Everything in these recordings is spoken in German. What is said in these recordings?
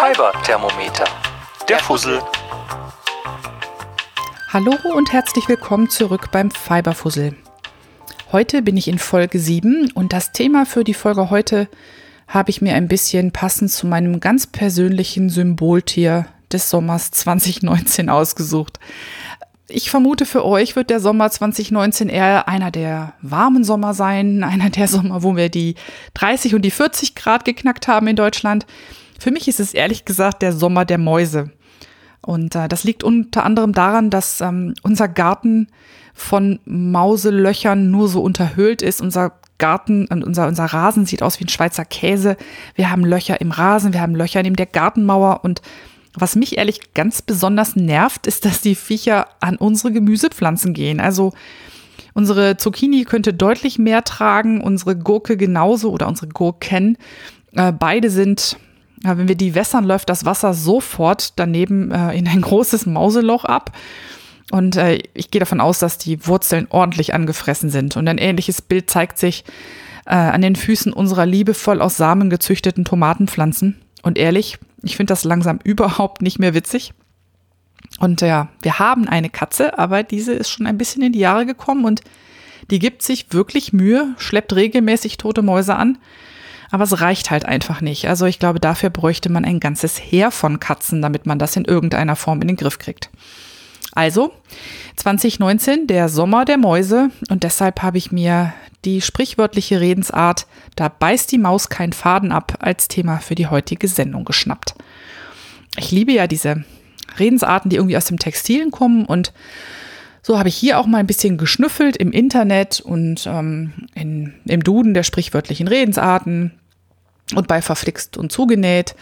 Fiber-Thermometer. Der Fussel. Hallo und herzlich willkommen zurück beim Fiberfussel. Heute bin ich in Folge 7 und das Thema für die Folge heute habe ich mir ein bisschen passend zu meinem ganz persönlichen Symboltier des Sommers 2019 ausgesucht. Ich vermute, für euch wird der Sommer 2019 eher einer der warmen Sommer sein, einer der Sommer, wo wir die 30 und die 40 Grad geknackt haben in Deutschland. Für mich ist es ehrlich gesagt der Sommer der Mäuse. Und äh, das liegt unter anderem daran, dass ähm, unser Garten von Mauselöchern nur so unterhöhlt ist. Unser Garten und unser, unser Rasen sieht aus wie ein Schweizer Käse. Wir haben Löcher im Rasen, wir haben Löcher neben der Gartenmauer und was mich ehrlich ganz besonders nervt, ist, dass die Viecher an unsere Gemüsepflanzen gehen. Also unsere Zucchini könnte deutlich mehr tragen, unsere Gurke genauso oder unsere Gurken. Äh, beide sind, äh, wenn wir die wässern, läuft das Wasser sofort daneben äh, in ein großes Mauseloch ab. Und äh, ich gehe davon aus, dass die Wurzeln ordentlich angefressen sind. Und ein ähnliches Bild zeigt sich äh, an den Füßen unserer liebevoll aus Samen gezüchteten Tomatenpflanzen. Und ehrlich, ich finde das langsam überhaupt nicht mehr witzig. Und ja, wir haben eine Katze, aber diese ist schon ein bisschen in die Jahre gekommen und die gibt sich wirklich Mühe, schleppt regelmäßig tote Mäuse an. Aber es reicht halt einfach nicht. Also ich glaube, dafür bräuchte man ein ganzes Heer von Katzen, damit man das in irgendeiner Form in den Griff kriegt. Also 2019, der Sommer der Mäuse und deshalb habe ich mir die sprichwörtliche Redensart, da beißt die Maus keinen Faden ab, als Thema für die heutige Sendung geschnappt. Ich liebe ja diese Redensarten, die irgendwie aus dem Textilen kommen und so habe ich hier auch mal ein bisschen geschnüffelt im Internet und ähm, in, im Duden der sprichwörtlichen Redensarten und bei verflixt und zugenäht.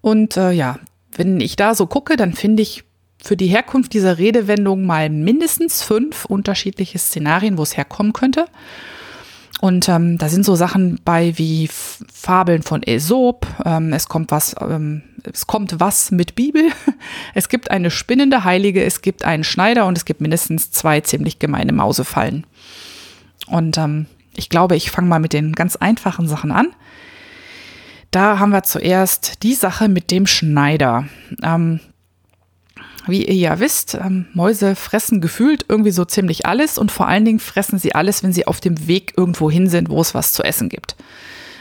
Und äh, ja, wenn ich da so gucke, dann finde ich für die Herkunft dieser Redewendung mal mindestens fünf unterschiedliche Szenarien, wo es herkommen könnte. Und ähm, da sind so Sachen bei wie Fabeln von Aesop, ähm, es kommt was, ähm, es kommt was mit Bibel, es gibt eine spinnende Heilige, es gibt einen Schneider und es gibt mindestens zwei ziemlich gemeine Mausefallen. Und ähm, ich glaube, ich fange mal mit den ganz einfachen Sachen an. Da haben wir zuerst die Sache mit dem Schneider. Ähm, wie ihr ja wisst, ähm, Mäuse fressen gefühlt irgendwie so ziemlich alles und vor allen Dingen fressen sie alles, wenn sie auf dem Weg irgendwo hin sind, wo es was zu essen gibt.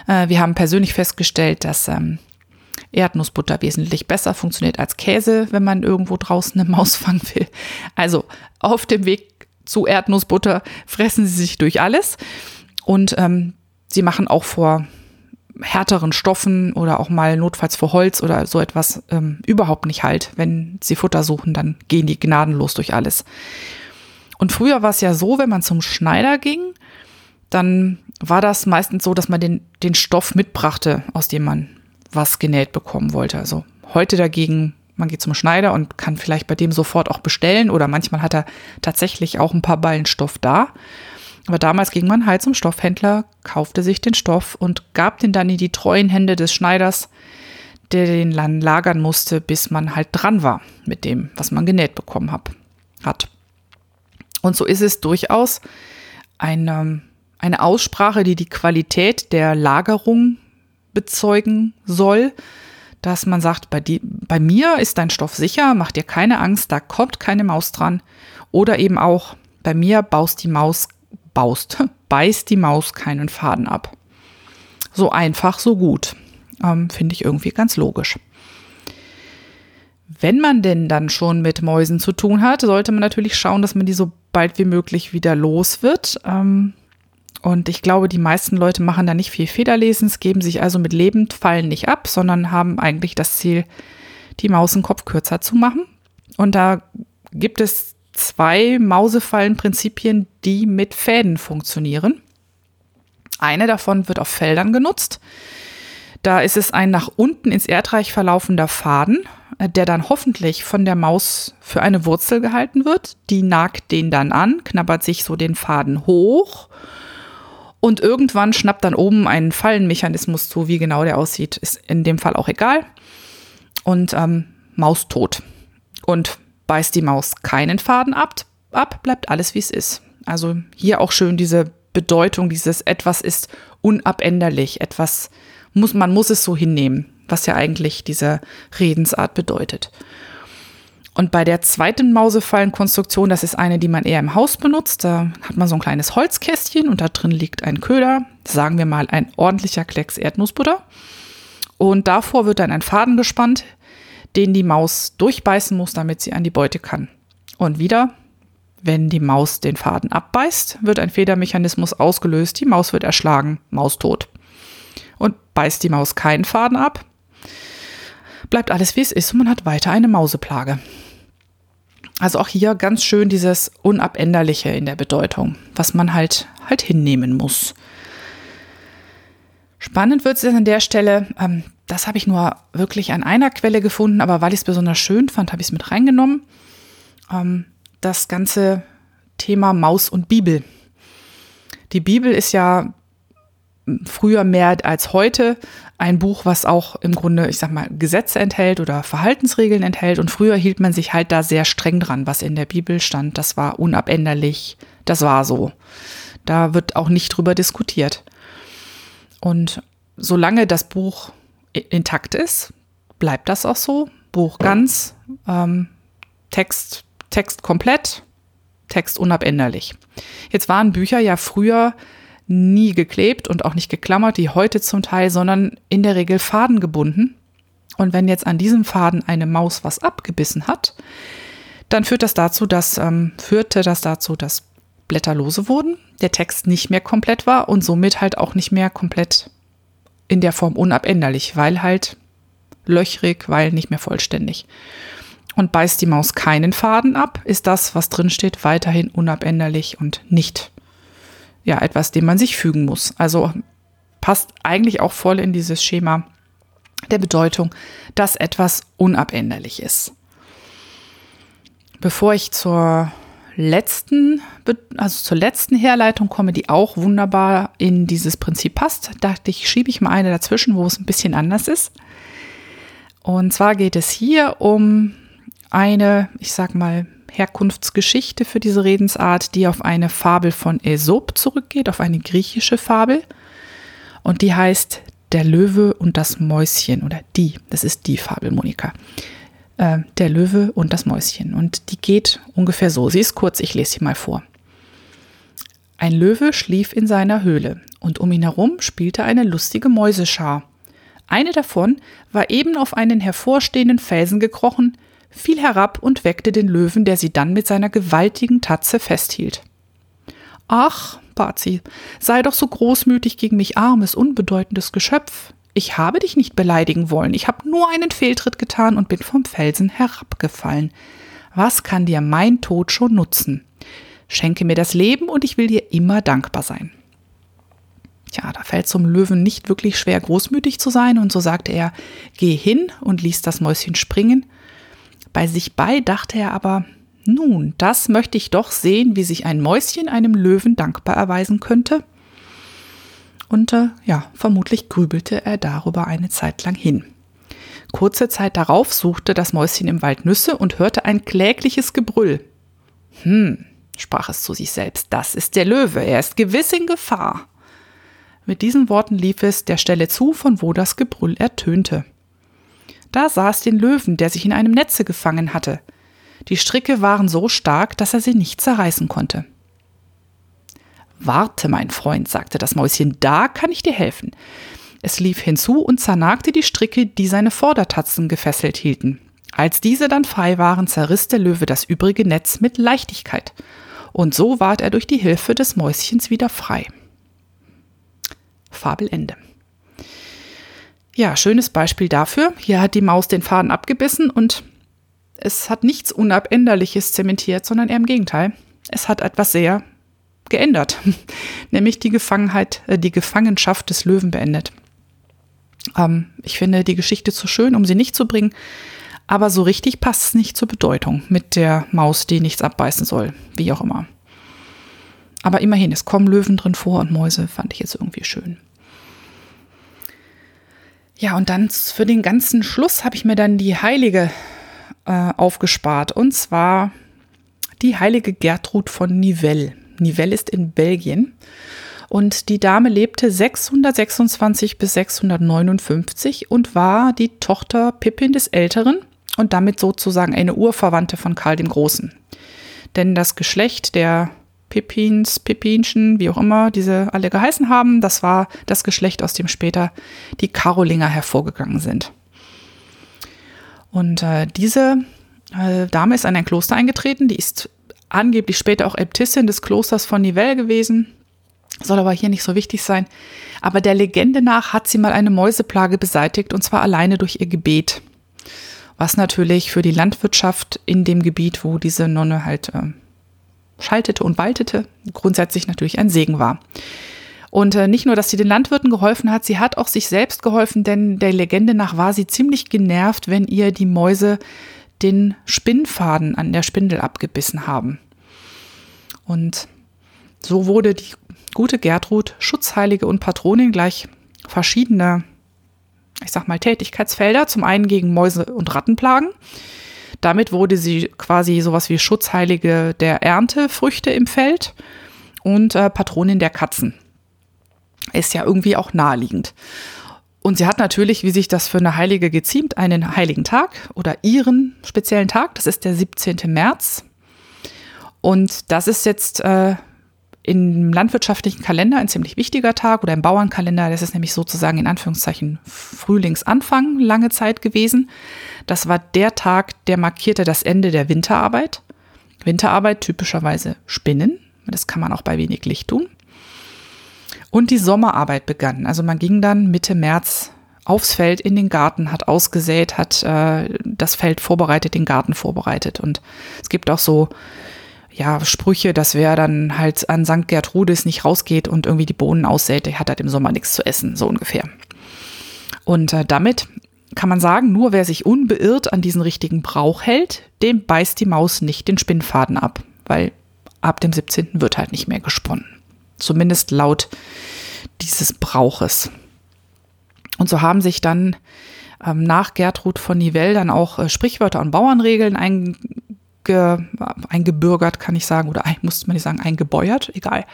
Äh, wir haben persönlich festgestellt, dass ähm, Erdnussbutter wesentlich besser funktioniert als Käse, wenn man irgendwo draußen eine Maus fangen will. Also auf dem Weg zu Erdnussbutter fressen sie sich durch alles und ähm, sie machen auch vor härteren Stoffen oder auch mal notfalls vor Holz oder so etwas ähm, überhaupt nicht halt. Wenn sie Futter suchen, dann gehen die gnadenlos durch alles. Und früher war es ja so, wenn man zum Schneider ging, dann war das meistens so, dass man den, den Stoff mitbrachte, aus dem man was genäht bekommen wollte. Also heute dagegen, man geht zum Schneider und kann vielleicht bei dem sofort auch bestellen oder manchmal hat er tatsächlich auch ein paar Ballen Stoff da. Aber damals ging man halt zum Stoffhändler, kaufte sich den Stoff und gab den dann in die treuen Hände des Schneiders, der den dann lagern musste, bis man halt dran war mit dem, was man genäht bekommen hab, hat. Und so ist es durchaus eine, eine Aussprache, die die Qualität der Lagerung bezeugen soll, dass man sagt, bei, die, bei mir ist dein Stoff sicher, mach dir keine Angst, da kommt keine Maus dran. Oder eben auch, bei mir baust die Maus baust, beißt die Maus keinen Faden ab. So einfach, so gut. Ähm, Finde ich irgendwie ganz logisch. Wenn man denn dann schon mit Mäusen zu tun hat, sollte man natürlich schauen, dass man die so bald wie möglich wieder los wird. Ähm, und ich glaube, die meisten Leute machen da nicht viel Federlesens, geben sich also mit Lebendfallen nicht ab, sondern haben eigentlich das Ziel, die Maus einen Kopf kürzer zu machen. Und da gibt es zwei Mausefallenprinzipien, die mit Fäden funktionieren. Eine davon wird auf Feldern genutzt. Da ist es ein nach unten ins Erdreich verlaufender Faden, äh, der dann hoffentlich von der Maus für eine Wurzel gehalten wird. Die nagt den dann an, knabbert sich so den Faden hoch und irgendwann schnappt dann oben ein Fallenmechanismus zu. Wie genau der aussieht, ist in dem Fall auch egal. Und ähm, Maus tot. Und beißt die Maus keinen Faden ab, ab bleibt alles wie es ist. Also hier auch schön diese Bedeutung, dieses etwas ist unabänderlich, etwas muss, man muss es so hinnehmen. was ja eigentlich diese Redensart bedeutet. Und bei der zweiten Mausefallenkonstruktion, das ist eine, die man eher im Haus benutzt, da hat man so ein kleines Holzkästchen und da drin liegt ein Köder, sagen wir mal ein ordentlicher Klecks Erdnussbutter. Und davor wird dann ein Faden gespannt, den die Maus durchbeißen muss, damit sie an die Beute kann. Und wieder, wenn die Maus den Faden abbeißt, wird ein Federmechanismus ausgelöst, die Maus wird erschlagen, Maus tot. Und beißt die Maus keinen Faden ab, bleibt alles wie es ist und man hat weiter eine Mauseplage. Also auch hier ganz schön dieses Unabänderliche in der Bedeutung, was man halt halt hinnehmen muss. Spannend wird es an der Stelle, ähm, das habe ich nur wirklich an einer Quelle gefunden, aber weil ich es besonders schön fand, habe ich es mit reingenommen. Ähm, das ganze Thema Maus und Bibel. Die Bibel ist ja früher mehr als heute ein Buch, was auch im Grunde, ich sag mal, Gesetze enthält oder Verhaltensregeln enthält. Und früher hielt man sich halt da sehr streng dran, was in der Bibel stand. Das war unabänderlich. Das war so. Da wird auch nicht drüber diskutiert. Und solange das Buch intakt ist, bleibt das auch so. Buch ganz, ähm, Text, Text komplett, Text unabänderlich. Jetzt waren Bücher ja früher nie geklebt und auch nicht geklammert, wie heute zum Teil, sondern in der Regel Faden gebunden. Und wenn jetzt an diesem Faden eine Maus was abgebissen hat, dann führt das dazu, dass ähm, führte das dazu, dass Blätter lose wurden, der Text nicht mehr komplett war und somit halt auch nicht mehr komplett in der Form unabänderlich, weil halt löchrig, weil nicht mehr vollständig. Und beißt die Maus keinen Faden ab, ist das, was drin steht, weiterhin unabänderlich und nicht ja etwas, dem man sich fügen muss. Also passt eigentlich auch voll in dieses Schema der Bedeutung, dass etwas unabänderlich ist. Bevor ich zur letzten, also zur letzten Herleitung komme, die auch wunderbar in dieses Prinzip passt, dachte ich, schiebe ich mal eine dazwischen, wo es ein bisschen anders ist. Und zwar geht es hier um eine, ich sag mal, Herkunftsgeschichte für diese Redensart, die auf eine Fabel von Aesop zurückgeht, auf eine griechische Fabel. Und die heißt Der Löwe und das Mäuschen oder die, das ist die Fabel, Monika. Äh, der Löwe und das Mäuschen. Und die geht ungefähr so. Sie ist kurz, ich lese sie mal vor. Ein Löwe schlief in seiner Höhle und um ihn herum spielte eine lustige Mäuseschar. Eine davon war eben auf einen hervorstehenden Felsen gekrochen, fiel herab und weckte den Löwen, der sie dann mit seiner gewaltigen Tatze festhielt. Ach, bat sie, sei doch so großmütig gegen mich armes, unbedeutendes Geschöpf. Ich habe dich nicht beleidigen wollen, ich habe nur einen Fehltritt getan und bin vom Felsen herabgefallen. Was kann dir mein Tod schon nutzen? Schenke mir das Leben und ich will dir immer dankbar sein. Tja, da fällt zum Löwen nicht wirklich schwer, großmütig zu sein, und so sagte er, geh hin und ließ das Mäuschen springen, bei sich bei dachte er aber, nun, das möchte ich doch sehen, wie sich ein Mäuschen einem Löwen dankbar erweisen könnte. Und äh, ja, vermutlich grübelte er darüber eine Zeit lang hin. Kurze Zeit darauf suchte das Mäuschen im Wald Nüsse und hörte ein klägliches Gebrüll. Hm, sprach es zu sich selbst, das ist der Löwe, er ist gewiss in Gefahr. Mit diesen Worten lief es der Stelle zu, von wo das Gebrüll ertönte. Da sah es den Löwen, der sich in einem Netze gefangen hatte. Die Stricke waren so stark, dass er sie nicht zerreißen konnte. Warte, mein Freund, sagte das Mäuschen, da kann ich dir helfen. Es lief hinzu und zernagte die Stricke, die seine Vordertatzen gefesselt hielten. Als diese dann frei waren, zerriss der Löwe das übrige Netz mit Leichtigkeit. Und so ward er durch die Hilfe des Mäuschens wieder frei. Fabelende. Ja, schönes Beispiel dafür. Hier hat die Maus den Faden abgebissen und es hat nichts Unabänderliches zementiert, sondern eher im Gegenteil. Es hat etwas sehr geändert, nämlich die Gefangenheit, äh, die Gefangenschaft des Löwen beendet. Ähm, ich finde die Geschichte zu schön, um sie nicht zu bringen, aber so richtig passt es nicht zur Bedeutung mit der Maus, die nichts abbeißen soll, wie auch immer. Aber immerhin, es kommen Löwen drin vor und Mäuse fand ich jetzt irgendwie schön. Ja, und dann für den ganzen Schluss habe ich mir dann die Heilige äh, aufgespart. Und zwar die heilige Gertrud von Nivelles. Nivelles ist in Belgien. Und die Dame lebte 626 bis 659 und war die Tochter Pippin des Älteren und damit sozusagen eine Urverwandte von Karl dem Großen. Denn das Geschlecht der Pippins, Pippinchen, wie auch immer diese alle geheißen haben, das war das Geschlecht, aus dem später die Karolinger hervorgegangen sind. Und äh, diese äh, Dame ist in ein Kloster eingetreten, die ist angeblich später auch Äbtissin des Klosters von Nivelles gewesen, soll aber hier nicht so wichtig sein. Aber der Legende nach hat sie mal eine Mäuseplage beseitigt und zwar alleine durch ihr Gebet. Was natürlich für die Landwirtschaft in dem Gebiet, wo diese Nonne halt äh, schaltete und waltete, grundsätzlich natürlich ein Segen war. Und äh, nicht nur, dass sie den Landwirten geholfen hat, sie hat auch sich selbst geholfen, denn der Legende nach war sie ziemlich genervt, wenn ihr die Mäuse den Spinnfaden an der Spindel abgebissen haben. Und so wurde die gute Gertrud Schutzheilige und Patronin gleich verschiedener, ich sag mal, Tätigkeitsfelder. Zum einen gegen Mäuse- und Rattenplagen. Damit wurde sie quasi sowas wie Schutzheilige der Erntefrüchte im Feld und äh, Patronin der Katzen. Ist ja irgendwie auch naheliegend. Und sie hat natürlich, wie sich das für eine Heilige geziemt, einen heiligen Tag oder ihren speziellen Tag. Das ist der 17. März. Und das ist jetzt äh, im landwirtschaftlichen Kalender ein ziemlich wichtiger Tag oder im Bauernkalender. Das ist nämlich sozusagen in Anführungszeichen Frühlingsanfang lange Zeit gewesen. Das war der Tag, der markierte das Ende der Winterarbeit. Winterarbeit typischerweise Spinnen. Das kann man auch bei wenig Licht tun. Und die Sommerarbeit begann. Also man ging dann Mitte März aufs Feld in den Garten, hat ausgesät, hat äh, das Feld vorbereitet, den Garten vorbereitet. Und es gibt auch so ja, Sprüche, dass wer dann halt an St. Gertrudis nicht rausgeht und irgendwie die Bohnen aussät, hat halt im Sommer nichts zu essen, so ungefähr. Und äh, damit kann man sagen, nur wer sich unbeirrt an diesen richtigen Brauch hält, dem beißt die Maus nicht den Spinnfaden ab, weil ab dem 17. wird halt nicht mehr gesponnen. Zumindest laut dieses Brauches. Und so haben sich dann ähm, nach Gertrud von Nivelle dann auch äh, Sprichwörter und Bauernregeln einge, eingebürgert, kann ich sagen, oder musste man nicht sagen, eingebäuert, egal.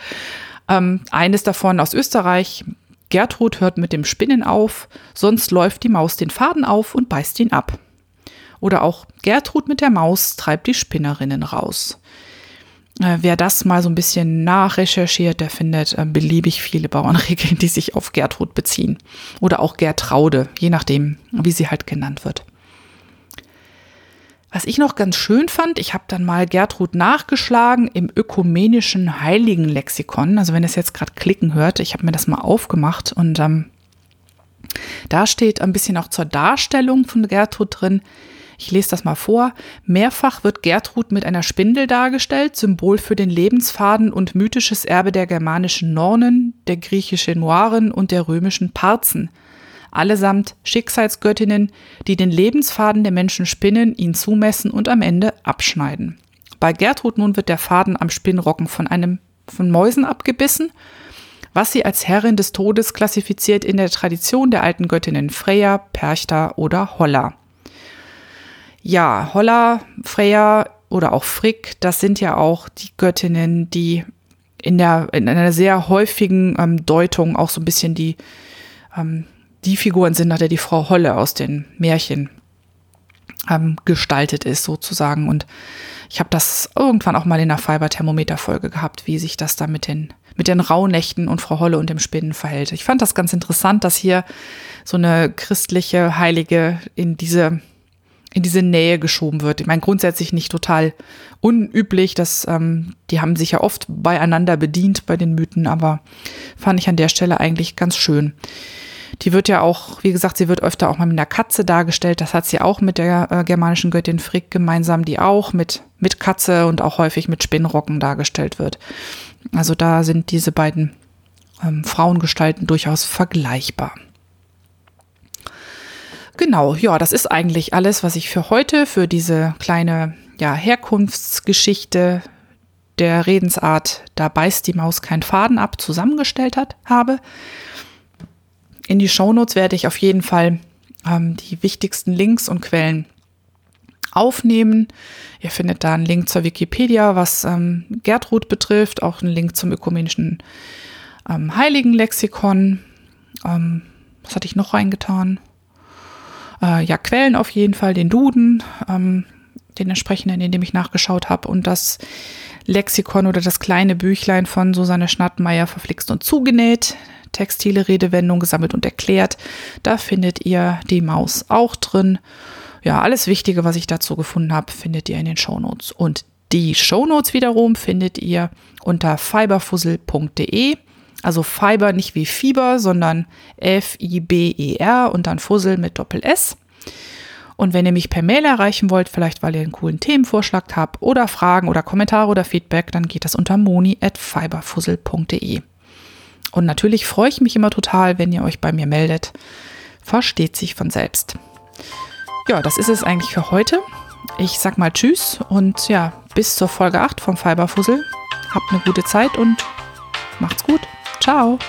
Ähm, eines davon aus Österreich. Gertrud hört mit dem Spinnen auf, sonst läuft die Maus den Faden auf und beißt ihn ab. Oder auch Gertrud mit der Maus treibt die Spinnerinnen raus. Äh, wer das mal so ein bisschen nachrecherchiert, der findet äh, beliebig viele Bauernregeln, die sich auf Gertrud beziehen. Oder auch Gertraude, je nachdem, wie sie halt genannt wird. Was ich noch ganz schön fand, ich habe dann mal Gertrud nachgeschlagen im ökumenischen Heiligenlexikon. Also wenn es jetzt gerade klicken hört, ich habe mir das mal aufgemacht und ähm, da steht ein bisschen auch zur Darstellung von Gertrud drin. Ich lese das mal vor. Mehrfach wird Gertrud mit einer Spindel dargestellt, Symbol für den Lebensfaden und mythisches Erbe der germanischen Nornen, der griechischen Noiren und der römischen Parzen. Allesamt Schicksalsgöttinnen, die den Lebensfaden der Menschen spinnen, ihn zumessen und am Ende abschneiden. Bei Gertrud nun wird der Faden am Spinnrocken von einem von Mäusen abgebissen, was sie als Herrin des Todes klassifiziert in der Tradition der alten Göttinnen Freya, Perchta oder Holla ja, Holla, Freya oder auch Frick, das sind ja auch die Göttinnen, die in, der, in einer sehr häufigen ähm, Deutung auch so ein bisschen die, ähm, die Figuren sind, nach der die Frau Holle aus den Märchen ähm, gestaltet ist, sozusagen. Und ich habe das irgendwann auch mal in der Fiber-Thermometer-Folge gehabt, wie sich das da mit den, mit den Rauhnächten und Frau Holle und dem Spinnen verhält. Ich fand das ganz interessant, dass hier so eine christliche Heilige in diese in diese Nähe geschoben wird. Ich meine, grundsätzlich nicht total unüblich, dass ähm, die haben sich ja oft beieinander bedient bei den Mythen, aber fand ich an der Stelle eigentlich ganz schön. Die wird ja auch, wie gesagt, sie wird öfter auch mal mit einer Katze dargestellt. Das hat sie auch mit der äh, germanischen Göttin Frick gemeinsam, die auch mit, mit Katze und auch häufig mit Spinnrocken dargestellt wird. Also da sind diese beiden ähm, Frauengestalten durchaus vergleichbar. Genau, ja, das ist eigentlich alles, was ich für heute, für diese kleine ja, Herkunftsgeschichte der Redensart, da beißt die Maus keinen Faden ab, zusammengestellt hat, habe. In die Shownotes werde ich auf jeden Fall ähm, die wichtigsten Links und Quellen aufnehmen. Ihr findet da einen Link zur Wikipedia, was ähm, Gertrud betrifft, auch einen Link zum ökumenischen ähm, Heiligenlexikon. Ähm, was hatte ich noch reingetan? Äh, ja, Quellen auf jeden Fall, den Duden, ähm, den entsprechenden, in dem ich nachgeschaut habe. Und das Lexikon oder das kleine Büchlein von Susanne Schnattmeier verflixt und zugenäht. Textile Redewendung gesammelt und erklärt. Da findet ihr die Maus auch drin. Ja, alles Wichtige, was ich dazu gefunden habe, findet ihr in den Shownotes. Und die Shownotes wiederum findet ihr unter fiberfussel.de. Also Fiber nicht wie Fieber, sondern F-I-B-E-R und dann Fussel mit Doppel-S. Und wenn ihr mich per Mail erreichen wollt, vielleicht weil ihr einen coolen Themenvorschlag habt oder Fragen oder Kommentare oder Feedback, dann geht das unter moni.fiberfussel.de. Und natürlich freue ich mich immer total, wenn ihr euch bei mir meldet. Versteht sich von selbst. Ja, das ist es eigentlich für heute. Ich sag mal Tschüss und ja, bis zur Folge 8 vom Fiberfussel. Habt eine gute Zeit und macht's gut. Ciao.